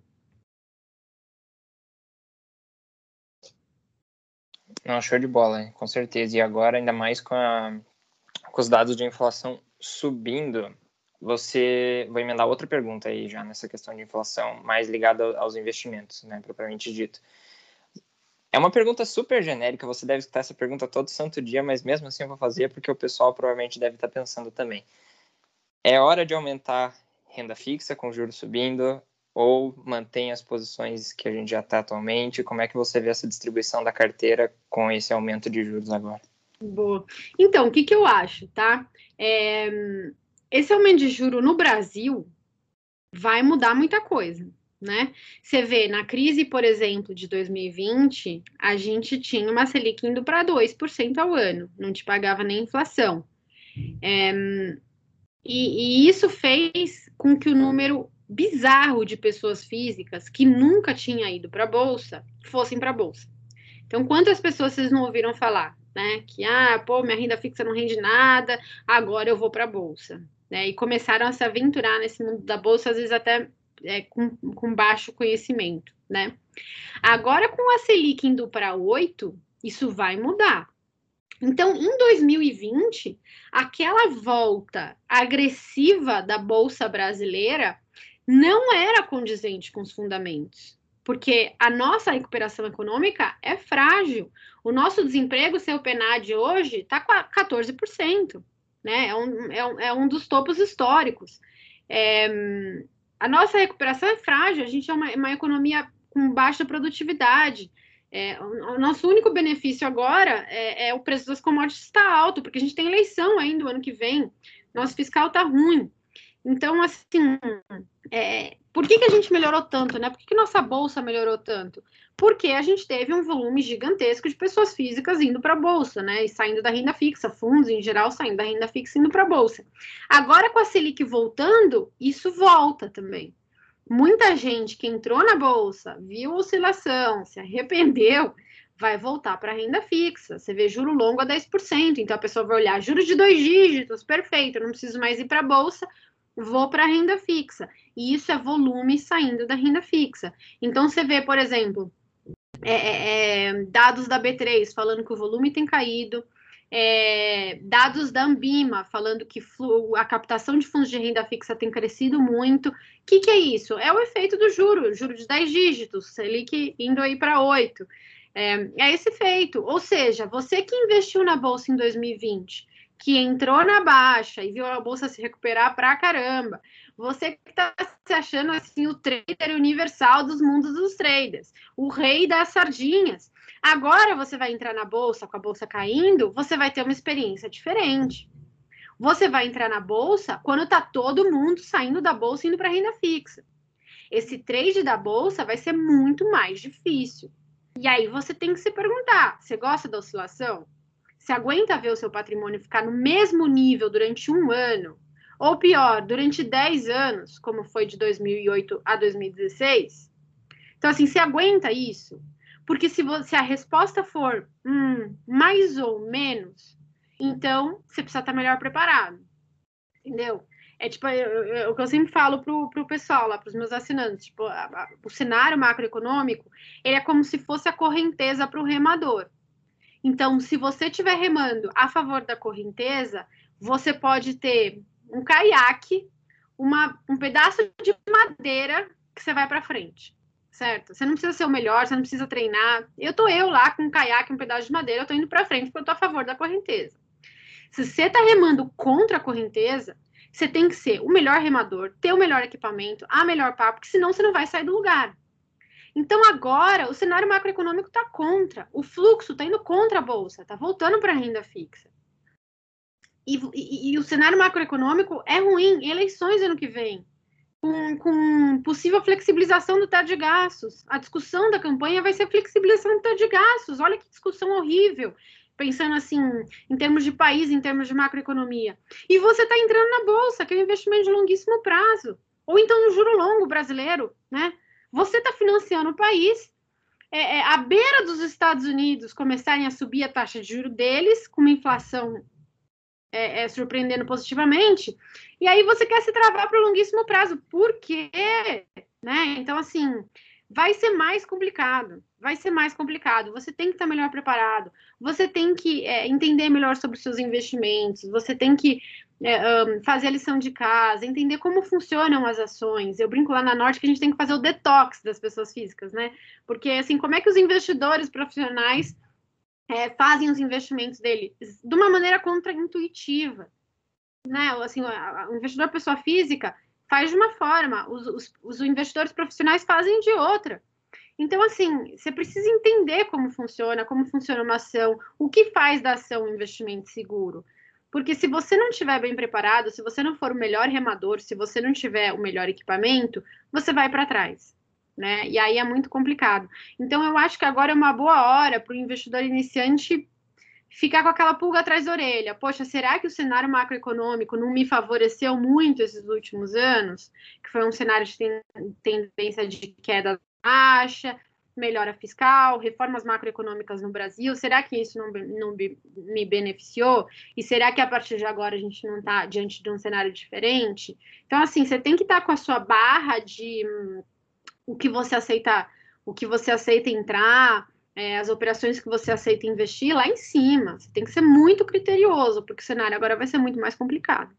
Não, show de bola, hein? com certeza. E agora, ainda mais com, a, com os dados de inflação subindo, você vou emendar outra pergunta aí já nessa questão de inflação, mais ligada aos investimentos, né, propriamente dito. É uma pergunta super genérica, você deve escutar essa pergunta todo santo dia, mas mesmo assim eu vou fazer porque o pessoal provavelmente deve estar pensando também. É hora de aumentar renda fixa com juros subindo ou mantém as posições que a gente já está atualmente? Como é que você vê essa distribuição da carteira com esse aumento de juros agora? Boa. Então, o que, que eu acho, tá? É, esse aumento de juro no Brasil vai mudar muita coisa, né? Você vê, na crise, por exemplo, de 2020, a gente tinha uma Selic indo para 2% ao ano, não te pagava nem inflação. É, e, e isso fez com que o número bizarro de pessoas físicas que nunca tinha ido para a bolsa fossem para a bolsa. Então, quantas pessoas vocês não ouviram falar, né? Que ah, pô, minha renda fixa não rende nada, agora eu vou para a bolsa né? E começaram a se aventurar nesse mundo da bolsa, às vezes até é, com, com baixo conhecimento, né? Agora, com a Selic indo para 8, isso vai mudar. Então, em 2020, aquela volta agressiva da Bolsa Brasileira não era condizente com os fundamentos, porque a nossa recuperação econômica é frágil. O nosso desemprego, seu PNAD hoje, está com 14% né? É um, é um, é um dos topos históricos. É, a nossa recuperação é frágil, a gente é uma, uma economia com baixa produtividade. É, o, nosso único benefício agora é, é, o preço das commodities está alto, porque a gente tem eleição ainda o ano que vem, nosso fiscal está ruim. Então, assim, é, Por que, que a gente melhorou tanto, né? Por que, que nossa bolsa melhorou tanto? Porque a gente teve um volume gigantesco de pessoas físicas indo para a bolsa, né? E saindo da renda fixa, fundos em geral saindo da renda fixa indo para a bolsa. Agora, com a Selic voltando, isso volta também. Muita gente que entrou na bolsa, viu oscilação, se arrependeu, vai voltar para a renda fixa. Você vê juro longo a 10%, então a pessoa vai olhar juros de dois dígitos, perfeito, não preciso mais ir para a bolsa, vou para a renda fixa. E isso é volume saindo da renda fixa. Então você vê, por exemplo, é, é, é dados da B3 falando que o volume tem caído, é, dados da Ambima falando que a captação de fundos de renda fixa tem crescido muito. O que, que, é isso? É o efeito do juro, juro de 10 dígitos, Selic indo aí para 8. É, é esse efeito. Ou seja, você que investiu na bolsa em 2020, que entrou na baixa e viu a bolsa se recuperar pra caramba, você que está se achando assim o trader universal dos mundos dos traders, o rei das sardinhas. Agora você vai entrar na bolsa, com a bolsa caindo, você vai ter uma experiência diferente. Você vai entrar na bolsa quando está todo mundo saindo da bolsa e indo para renda fixa. Esse trade da bolsa vai ser muito mais difícil. E aí você tem que se perguntar: você gosta da oscilação? Você aguenta ver o seu patrimônio ficar no mesmo nível durante um ano? Ou pior, durante 10 anos, como foi de 2008 a 2016? Então, assim, você aguenta isso? Porque se, você, se a resposta for hum, mais ou menos, então você precisa estar melhor preparado. Entendeu? É tipo, eu, o que eu sempre falo pro, pro pessoal lá, pros meus assinantes, tipo, a, a, o cenário macroeconômico, ele é como se fosse a correnteza para o remador. Então, se você estiver remando a favor da correnteza, você pode ter um caiaque, uma, um pedaço de madeira que você vai para frente certo? Você não precisa ser o melhor, você não precisa treinar. Eu tô eu lá com um caiaque, um pedaço de madeira, eu tô indo para frente porque eu tô a favor da correnteza. Se você tá remando contra a correnteza, você tem que ser o melhor remador, ter o melhor equipamento, a melhor pá, porque senão você não vai sair do lugar. Então agora o cenário macroeconômico está contra, o fluxo está indo contra a bolsa, está voltando para a renda fixa. E, e, o cenário macroeconômico é ruim, eleições ano que vem com, com possível flexibilização do teto de gastos. A discussão da campanha vai ser flexibilização do teto de gastos. Olha que discussão horrível, pensando assim, em termos de país, em termos de macroeconomia. E você está entrando na bolsa, que é um investimento de longuíssimo prazo. Ou então no juro longo brasileiro, né? Você está financiando o país é, é, à beira dos Estados Unidos começarem a subir a taxa de juro deles, com uma inflação é, é, surpreendendo positivamente, e aí você quer se travar para o longuíssimo prazo. Por quê? Né? Então, assim, vai ser mais complicado. Vai ser mais complicado. Você tem que estar melhor preparado. Você tem que é, entender melhor sobre os seus investimentos. Você tem que é, um, fazer a lição de casa, entender como funcionam as ações. Eu brinco lá na Norte que a gente tem que fazer o detox das pessoas físicas, né? Porque, assim, como é que os investidores profissionais é, fazem os investimentos deles de uma maneira contraintuitiva. Né? Assim, o investidor pessoa física faz de uma forma, os, os, os investidores profissionais fazem de outra. Então, assim, você precisa entender como funciona, como funciona uma ação, o que faz da ação um investimento seguro. Porque se você não estiver bem preparado, se você não for o melhor remador, se você não tiver o melhor equipamento, você vai para trás né? E aí é muito complicado. Então, eu acho que agora é uma boa hora para o investidor iniciante ficar com aquela pulga atrás da orelha. Poxa, será que o cenário macroeconômico não me favoreceu muito esses últimos anos? Que foi um cenário de tendência de queda baixa, melhora fiscal, reformas macroeconômicas no Brasil. Será que isso não, não me beneficiou? E será que a partir de agora a gente não está diante de um cenário diferente? Então, assim, você tem que estar tá com a sua barra de o que você aceita, o que você aceita entrar, é, as operações que você aceita investir lá em cima. Você tem que ser muito criterioso, porque o cenário agora vai ser muito mais complicado.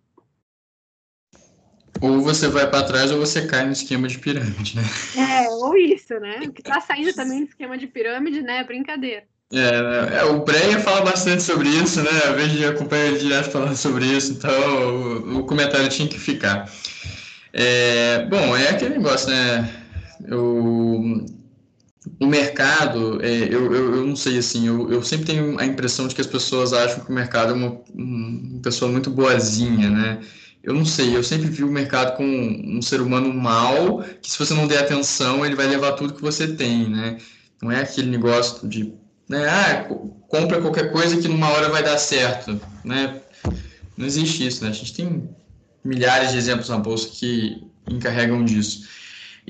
Ou você vai para trás ou você cai no esquema de pirâmide, né? É, ou isso, né? O que está saindo também do esquema de pirâmide, né? É brincadeira. É, é, o Breia fala bastante sobre isso, né? A vez de acompanhar ele direto falando sobre isso, então o, o comentário tinha que ficar. É, bom, é aquele negócio, né? Eu, o mercado, é, eu, eu, eu, não sei, assim, eu, eu sempre tenho a impressão de que as pessoas acham que o mercado é uma, uma pessoa muito boazinha, né? eu não sei, eu sempre vi o mercado como um ser humano mal, que se você não der atenção, ele vai levar tudo que você tem, né? Não é aquele negócio de, né, ah, compra qualquer coisa que numa hora vai dar certo, né? Não existe isso, né? A gente tem milhares de exemplos na bolsa que encarregam disso.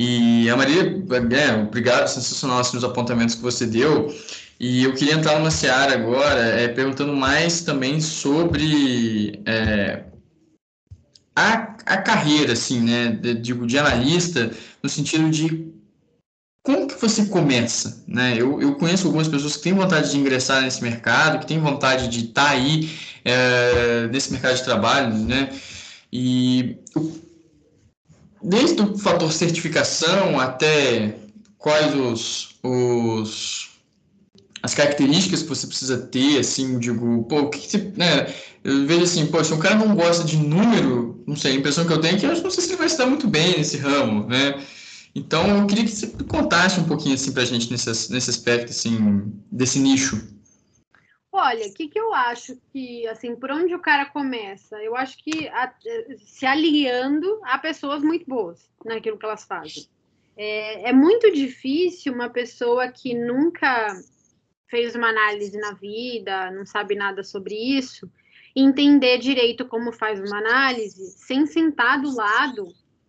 E a Maria, é, obrigado, sensacional assim, os apontamentos que você deu. E eu queria entrar numa seara agora, é, perguntando mais também sobre é, a, a carreira, assim, né, de, digo, de analista, no sentido de como que você começa, né? Eu, eu conheço algumas pessoas que têm vontade de ingressar nesse mercado, que têm vontade de estar tá aí é, nesse mercado de trabalho, né? E desde o fator certificação até quais os, os as características que você precisa ter, assim, digo, pô, o que, que você, né, eu vejo assim, pô, se um cara não gosta de número, não sei, a impressão que eu tenho é que eu não sei se ele vai se dar muito bem nesse ramo, né, então eu queria que você contasse um pouquinho, assim, pra gente nesse, nesse aspecto, assim, desse nicho. Olha, o que, que eu acho que, assim, por onde o cara começa? Eu acho que a, se aliando a pessoas muito boas naquilo que elas fazem. É, é muito difícil uma pessoa que nunca fez uma análise na vida, não sabe nada sobre isso, entender direito como faz uma análise, sem sentar do lado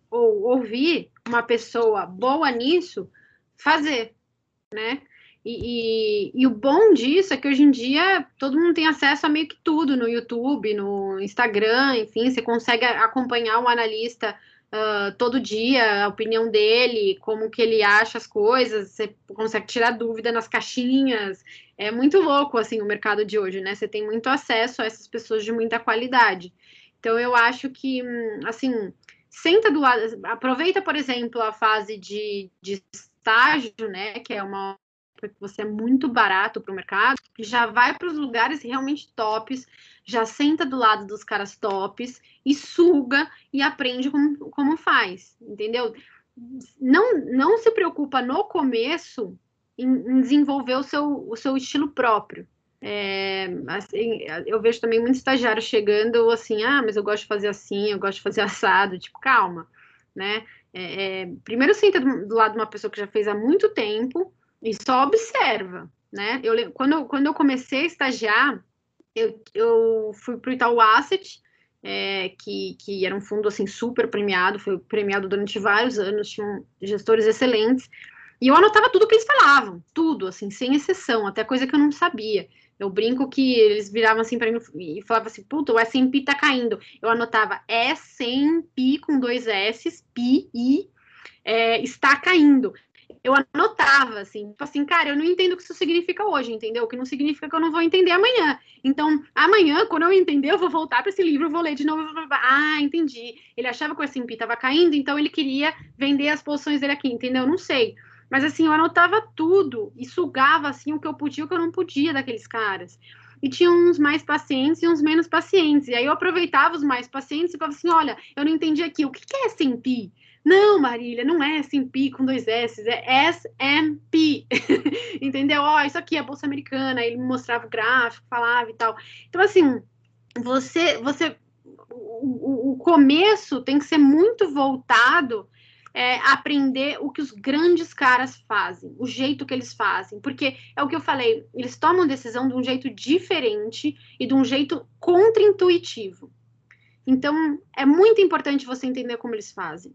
ou ouvir uma pessoa boa nisso fazer, né? E, e, e, o bom disso é que hoje em dia todo mundo tem acesso a meio que tudo no YouTube, no Instagram, enfim, você consegue acompanhar um analista uh, todo dia, a opinião dele, como que ele acha as coisas, você consegue tirar dúvida nas caixinhas. É muito louco assim o mercado de hoje, né? Você tem muito acesso a essas pessoas de muita qualidade. Então eu acho que hum, assim, senta do lado, aproveita, por exemplo, a fase de, de estágio, né? Que é uma porque você é muito barato para o mercado, já vai para os lugares realmente tops, já senta do lado dos caras tops e suga e aprende como, como faz, entendeu? Não, não se preocupa no começo em, em desenvolver o seu, o seu estilo próprio. É, assim, eu vejo também muitos estagiários chegando assim, ah, mas eu gosto de fazer assim, eu gosto de fazer assado, tipo, calma, né? É, é, primeiro senta do, do, lado de uma pessoa que já fez há muito tempo, e só observa, né? Eu, quando, quando eu comecei a estagiar, eu, eu fui para o Itaú Asset, é, que, que era um fundo assim super premiado, foi premiado durante vários anos, tinham gestores excelentes, e eu anotava tudo que eles falavam, tudo, assim, sem exceção, até coisa que eu não sabia. Eu brinco que eles viravam assim para mim e falavam assim, puta, o S&P tá caindo. Eu anotava S&P com dois S, P, I, é, está caindo eu anotava, assim, tipo assim, cara, eu não entendo o que isso significa hoje, entendeu? O que não significa que eu não vou entender amanhã. Então, amanhã, quando eu entender, eu vou voltar para esse livro, vou ler de novo. Ah, entendi. Ele achava que o S&P estava caindo, então ele queria vender as posições dele aqui, entendeu? Não sei. Mas assim, eu anotava tudo e sugava assim o que eu podia e o que eu não podia daqueles caras. E tinha uns mais pacientes e uns menos pacientes. E aí eu aproveitava os mais pacientes e falava assim: olha, eu não entendi aqui, o que, que é S&P? Não, Marília, não é S&P com dois S, é S&P, entendeu? Ó, oh, isso aqui é a Bolsa Americana, ele mostrava o gráfico, falava e tal. Então, assim, você, você, o, o começo tem que ser muito voltado é, a aprender o que os grandes caras fazem, o jeito que eles fazem, porque é o que eu falei, eles tomam decisão de um jeito diferente e de um jeito contra-intuitivo. Então, é muito importante você entender como eles fazem.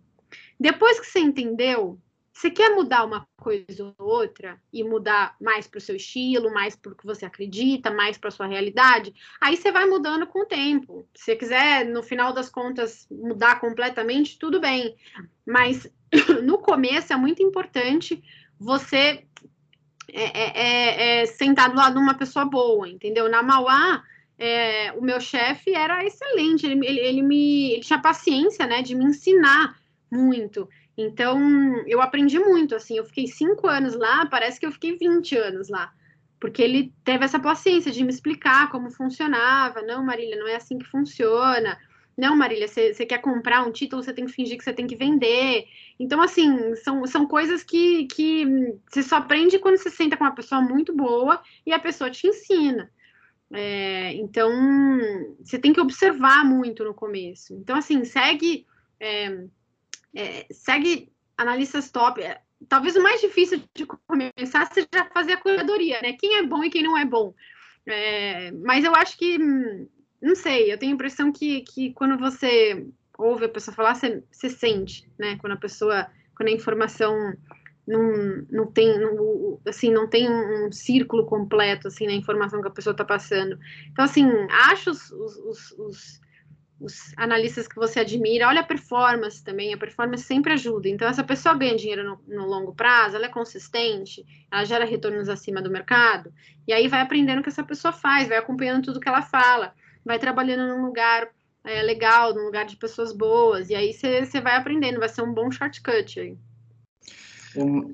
Depois que você entendeu, você quer mudar uma coisa ou outra e mudar mais para o seu estilo, mais para o que você acredita, mais para sua realidade, aí você vai mudando com o tempo. Se você quiser, no final das contas, mudar completamente, tudo bem. Mas no começo é muito importante você é, é, é, é sentar do lado de uma pessoa boa, entendeu? Na Mauá, é, o meu chefe era excelente, ele, ele, ele me ele tinha paciência né, de me ensinar muito. Então, eu aprendi muito, assim, eu fiquei cinco anos lá, parece que eu fiquei 20 anos lá, porque ele teve essa paciência de me explicar como funcionava. Não, Marília, não é assim que funciona. Não, Marília, você quer comprar um título, você tem que fingir que você tem que vender. Então, assim, são, são coisas que, você só aprende quando você senta com uma pessoa muito boa e a pessoa te ensina. É, então, você tem que observar muito no começo. Então, assim, segue, é, é, segue analistas top. É, talvez o mais difícil de começar seja fazer a curadoria, né? Quem é bom e quem não é bom. É, mas eu acho que, não sei, eu tenho a impressão que, que quando você ouve a pessoa falar, você, você sente, né? Quando a pessoa, quando a informação não, não tem, não, assim, não tem um, círculo completo, assim, na informação que a pessoa está passando. Então, assim, acha os, os, os, os, analistas que você admira, olha a performance também, a performance sempre ajuda. Então, essa pessoa ganha dinheiro no, no longo prazo, ela é consistente, ela gera retornos acima do mercado, e aí vai aprendendo o que essa pessoa faz, vai acompanhando tudo que ela fala, vai trabalhando num lugar é, legal, num lugar de pessoas boas, e aí você vai aprendendo, vai ser um bom shortcut aí.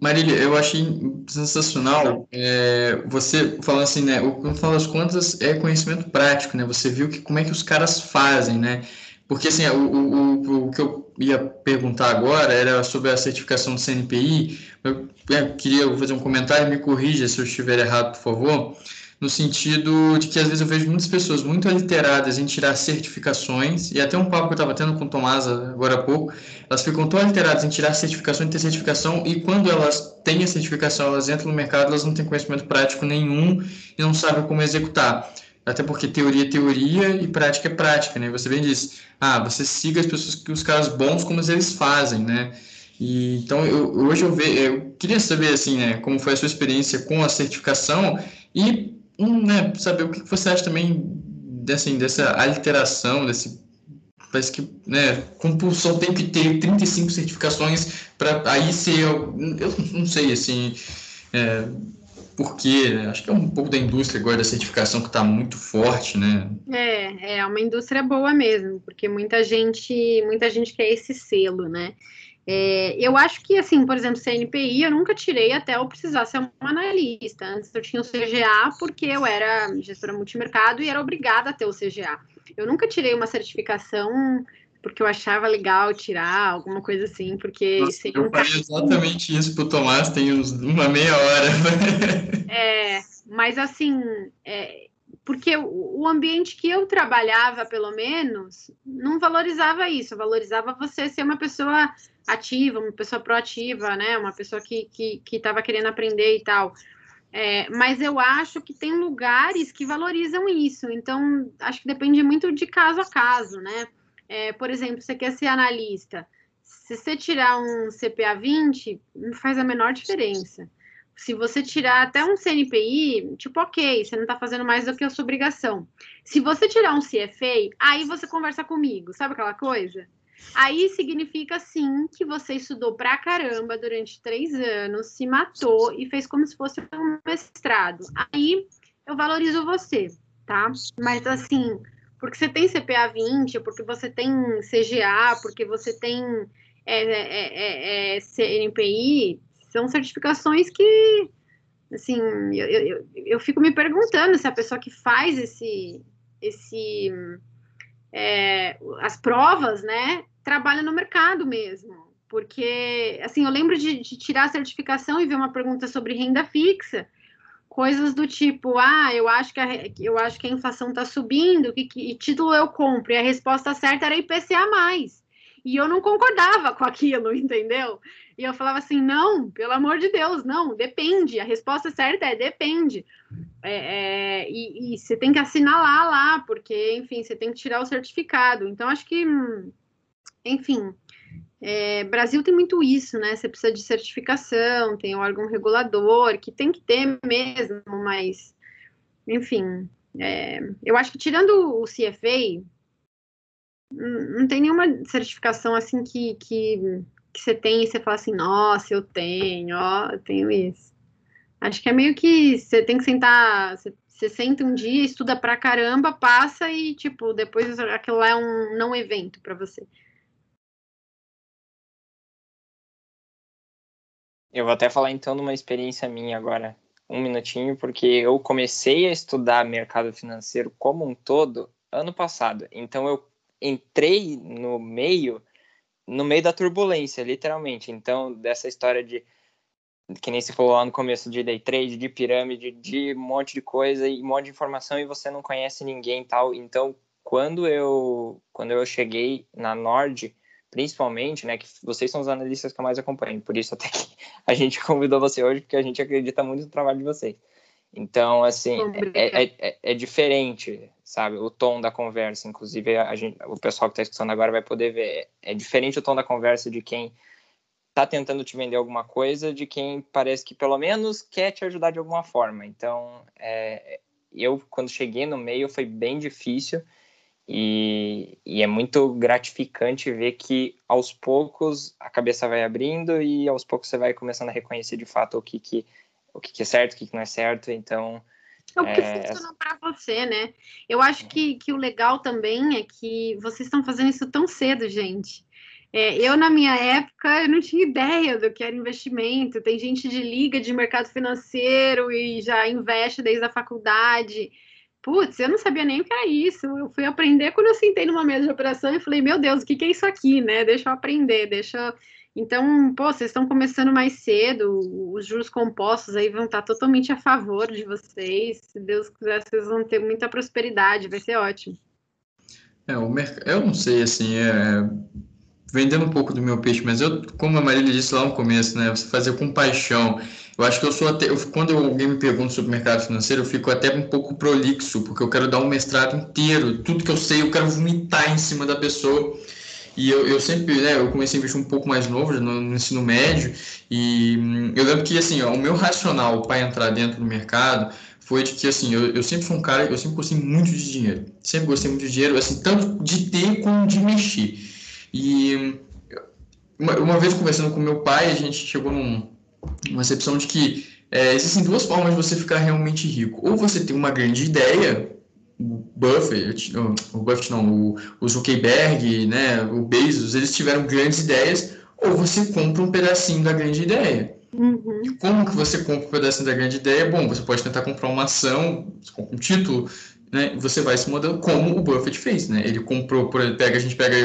Marília, eu achei sensacional é, você falando assim, né? No final das contas, é conhecimento prático, né? Você viu que, como é que os caras fazem, né? Porque assim, o, o, o que eu ia perguntar agora era sobre a certificação do CNPI. Eu, eu é, queria fazer um comentário, me corrija se eu estiver errado, por favor no sentido de que às vezes eu vejo muitas pessoas muito aliteradas em tirar certificações, e até um papo que eu estava tendo com o Tomás agora há pouco, elas ficam tão aliteradas em tirar certificação, em ter certificação, e quando elas têm a certificação, elas entram no mercado, elas não têm conhecimento prático nenhum e não sabem como executar. Até porque teoria é teoria e prática é prática, né? Você bem disse, ah, você siga as pessoas, que os caras bons como eles fazem, né? E, então, eu, hoje eu, ve, eu queria saber, assim, né, como foi a sua experiência com a certificação e né, saber o que você acha também dessa, dessa alteração, desse parece que né, compulsão tem que ter 35 certificações para aí ser eu não sei assim é, porque né, acho que é um pouco da indústria agora da certificação que está muito forte né. É é uma indústria boa mesmo porque muita gente muita gente quer esse selo né é, eu acho que, assim, por exemplo, CNPI eu nunca tirei até eu precisar ser uma analista. Antes eu tinha o CGA porque eu era gestora multimercado e era obrigada a ter o CGA. Eu nunca tirei uma certificação porque eu achava legal tirar, alguma coisa assim, porque... Nossa, eu falei exatamente isso pro Tomás, tem uns, uma meia hora. é, mas assim, é, porque o ambiente que eu trabalhava, pelo menos, não valorizava isso, valorizava você ser uma pessoa ativa, uma pessoa proativa, né? Uma pessoa que estava que, que querendo aprender e tal. É, mas eu acho que tem lugares que valorizam isso, então acho que depende muito de caso a caso, né? É, por exemplo, você quer ser analista, se você tirar um CPA 20, não faz a menor diferença. Se você tirar até um CNPI, tipo, ok, você não está fazendo mais do que a sua obrigação. Se você tirar um CFA, aí você conversa comigo, sabe aquela coisa? Aí significa sim que você estudou pra caramba durante três anos, se matou e fez como se fosse um mestrado. Aí eu valorizo você, tá? Mas assim, porque você tem CPA 20, porque você tem CGA, porque você tem é, é, é, é CNPI, são certificações que, assim, eu, eu, eu fico me perguntando se a pessoa que faz esse, esse é, as provas, né, trabalha no mercado mesmo. Porque, assim, eu lembro de, de tirar a certificação e ver uma pergunta sobre renda fixa, coisas do tipo, ah, eu acho que a, eu acho que a inflação está subindo, que, que título eu compro? E a resposta certa era IPCA+. E eu não concordava com aquilo, entendeu? E eu falava assim, não, pelo amor de Deus, não, depende. A resposta certa é depende. É, é, e, e, você tem que assinalar lá, porque, enfim, você tem que tirar o certificado. Então, acho que, enfim, é, Brasil tem muito isso, né? Você precisa de certificação, tem órgão regulador, que tem que ter mesmo, mas, enfim, é, eu acho que tirando o CFA, não tem nenhuma certificação assim que, que, que você tem e você fala assim, nossa, eu tenho, ó, eu tenho isso. Acho que é meio que você tem que sentar, você, você senta um dia, estuda pra caramba, passa e, tipo, depois aquilo lá é um não evento para você. Eu vou até falar então de uma experiência minha agora, um minutinho, porque eu comecei a estudar mercado financeiro como um todo ano passado. Então eu entrei no meio, no meio da turbulência, literalmente. Então, dessa história de que nem se falou lá no começo de day trade, de pirâmide, de um monte de coisa e um monte de informação e você não conhece ninguém e tal. Então, quando eu quando eu cheguei na Nord, principalmente, né, que vocês são os analistas que eu mais acompanho, por isso até que a gente convidou você hoje, porque a gente acredita muito no trabalho de vocês. Então, assim, é, é, é, é, diferente, sabe? O tom da conversa, inclusive, a gente, o pessoal que está escutando agora vai poder ver. É diferente o tom da conversa de quem está tentando te vender alguma coisa, de quem parece que pelo menos quer te ajudar de alguma forma. Então, é, eu, quando cheguei no meio, foi bem difícil e, e, é muito gratificante ver que aos poucos a cabeça vai abrindo e aos poucos você vai começando a reconhecer de fato o que, que o que, que é certo, o que, que não é certo, então... É o que é... funciona para você, né? Eu acho que, que o legal também é que vocês estão fazendo isso tão cedo, gente. É, eu, na minha época, eu não tinha ideia do que era investimento. Tem gente de liga de mercado financeiro e já investe desde a faculdade. Putz, eu não sabia nem o que era isso. Eu fui aprender quando eu sentei numa mesa de operação e falei, meu Deus, o que, que é isso aqui, né? Deixa eu aprender, deixa então, pô, vocês estão começando mais cedo, os juros compostos aí vão estar totalmente a favor de vocês. Se Deus quiser, vocês vão ter muita prosperidade, vai ser ótimo. É, o merc... Eu não sei, assim, é... vendendo um pouco do meu peixe, mas eu, como a Marília disse lá no começo, né, você fazer com paixão. Eu acho que eu sou até, eu, quando alguém me pergunta sobre mercado financeiro, eu fico até um pouco prolixo, porque eu quero dar um mestrado inteiro, tudo que eu sei, eu quero vomitar em cima da pessoa. E eu, eu sempre, né, eu comecei a investir um pouco mais novo, no, no ensino médio, e hum, eu lembro que, assim, ó, o meu racional para entrar dentro do mercado foi de que, assim, eu, eu sempre fui um cara, eu sempre gostei muito de dinheiro. Sempre gostei muito de dinheiro, assim, tanto de ter como de mexer. E uma, uma vez conversando com meu pai, a gente chegou num, numa recepção de que é, existem duas formas de você ficar realmente rico. Ou você tem uma grande ideia, o Buffett, o Buffett não, o, o Zuckerberg, né, o Bezos, eles tiveram grandes ideias, ou você compra um pedacinho da grande ideia. Uhum. Como que você compra um pedacinho da grande ideia? Bom, você pode tentar comprar uma ação, um título, né? Você vai se mudando como o Buffett fez, né? Ele comprou, por exemplo, pega, a gente pega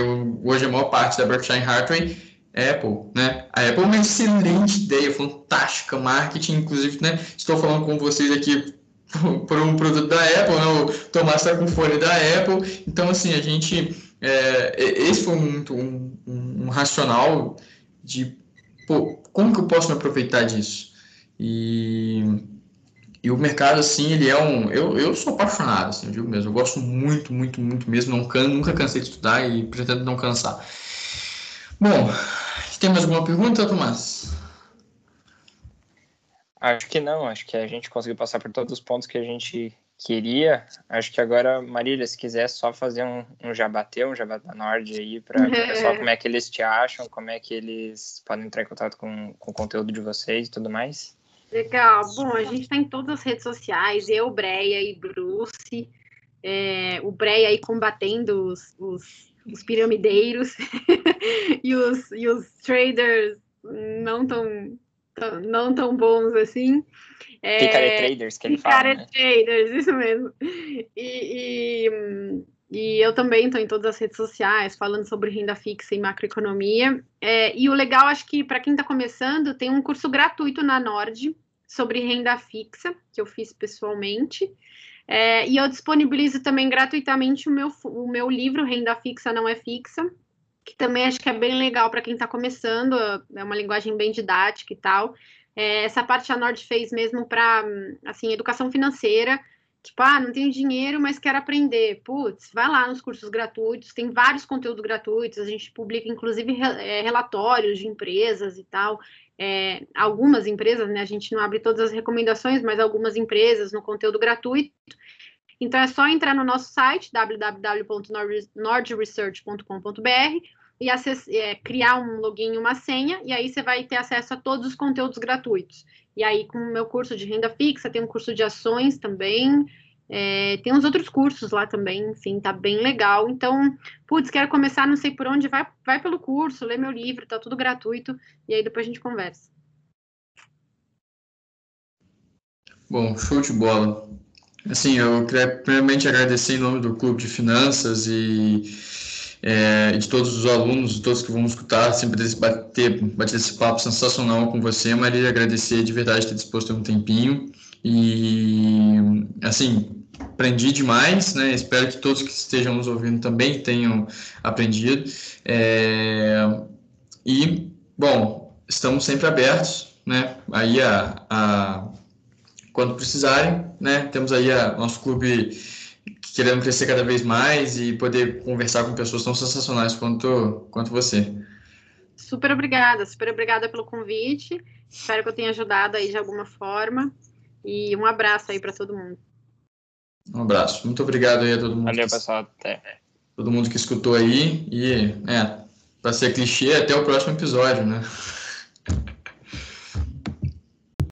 hoje a maior parte da Berkshire Hathaway, Apple, né? A Apple é uma excelente ideia, fantástica marketing, inclusive, né? Estou falando com vocês aqui por um produto da Apple, né? o Tomás está com fone da Apple. Então, assim, a gente. É, esse foi muito um, um, um, racional de pô, como que eu posso me aproveitar disso? E, e o mercado, assim, ele é um. Eu, eu sou apaixonado, assim, eu digo mesmo. Eu gosto muito, muito, muito mesmo. Não can, nunca cansei de estudar e pretendo não cansar. Bom, tem mais alguma pergunta, Tomás? Acho que não, acho que a gente conseguiu passar por todos os pontos que a gente queria. Acho que agora, Marília, se quiser só fazer um, um jabatê, um jabá da Nord aí, para o pessoal, como é que eles te acham, como é que eles podem entrar em contato com, com o conteúdo de vocês e tudo mais. Legal. Bom, a gente está em todas as redes sociais, eu, Breia e Bruce. É, o Breia aí combatendo os, os, os piramideiros e, os, e os traders não tão não tão bons assim. É, Picaré Traders, que ele fala. Picaré né? Traders, isso mesmo. E, e, e eu também estou em todas as redes sociais falando sobre renda fixa e macroeconomia. É, e o legal, acho que para quem está começando, tem um curso gratuito na Nord sobre renda fixa, que eu fiz pessoalmente. É, e eu disponibilizo também gratuitamente o meu, o meu livro Renda Fixa Não É Fixa, que também acho que é bem legal para quem está começando, é uma linguagem bem didática e tal. É, essa parte a Nord fez mesmo para, assim, educação financeira, tipo, ah, não tenho dinheiro, mas quero aprender. Putz, vai lá nos cursos gratuitos, tem vários conteúdos gratuitos, a gente publica, inclusive, é, relatórios de empresas e tal. É, algumas empresas, né, a gente não abre todas as recomendações, mas algumas empresas no conteúdo gratuito. Então é só entrar no nosso site www.nordresearch.com.br e acess, é, criar um login e uma senha, e aí você vai ter acesso a todos os conteúdos gratuitos. E aí, com o meu curso de renda fixa, tem um curso de ações também, é, tem uns outros cursos lá também, enfim, tá bem legal. Então, putz, quero começar, não sei por onde, vai, vai pelo curso, lê meu livro, tá tudo gratuito, e aí depois a gente conversa. Bom, show de bola. Assim, eu queria primeiramente agradecer em nome do Clube de Finanças e é, de todos os alunos, de todos que vão escutar, sempre bater, bater esse papo sensacional com você, Maria, agradecer de verdade ter disposto um tempinho e, assim, aprendi demais, né? Espero que todos que estejam nos ouvindo também tenham aprendido. É, e, bom, estamos sempre abertos, né? Aí, a, a, quando precisarem, né? Temos aí a, nosso clube querendo crescer cada vez mais e poder conversar com pessoas tão sensacionais quanto, quanto você. Super obrigada, super obrigada pelo convite. Espero que eu tenha ajudado aí de alguma forma. E um abraço aí para todo mundo. Um abraço. Muito obrigado aí a todo mundo. Valeu, que, pessoal. Até. Todo mundo que escutou aí. E, é, para ser clichê, até o próximo episódio, né?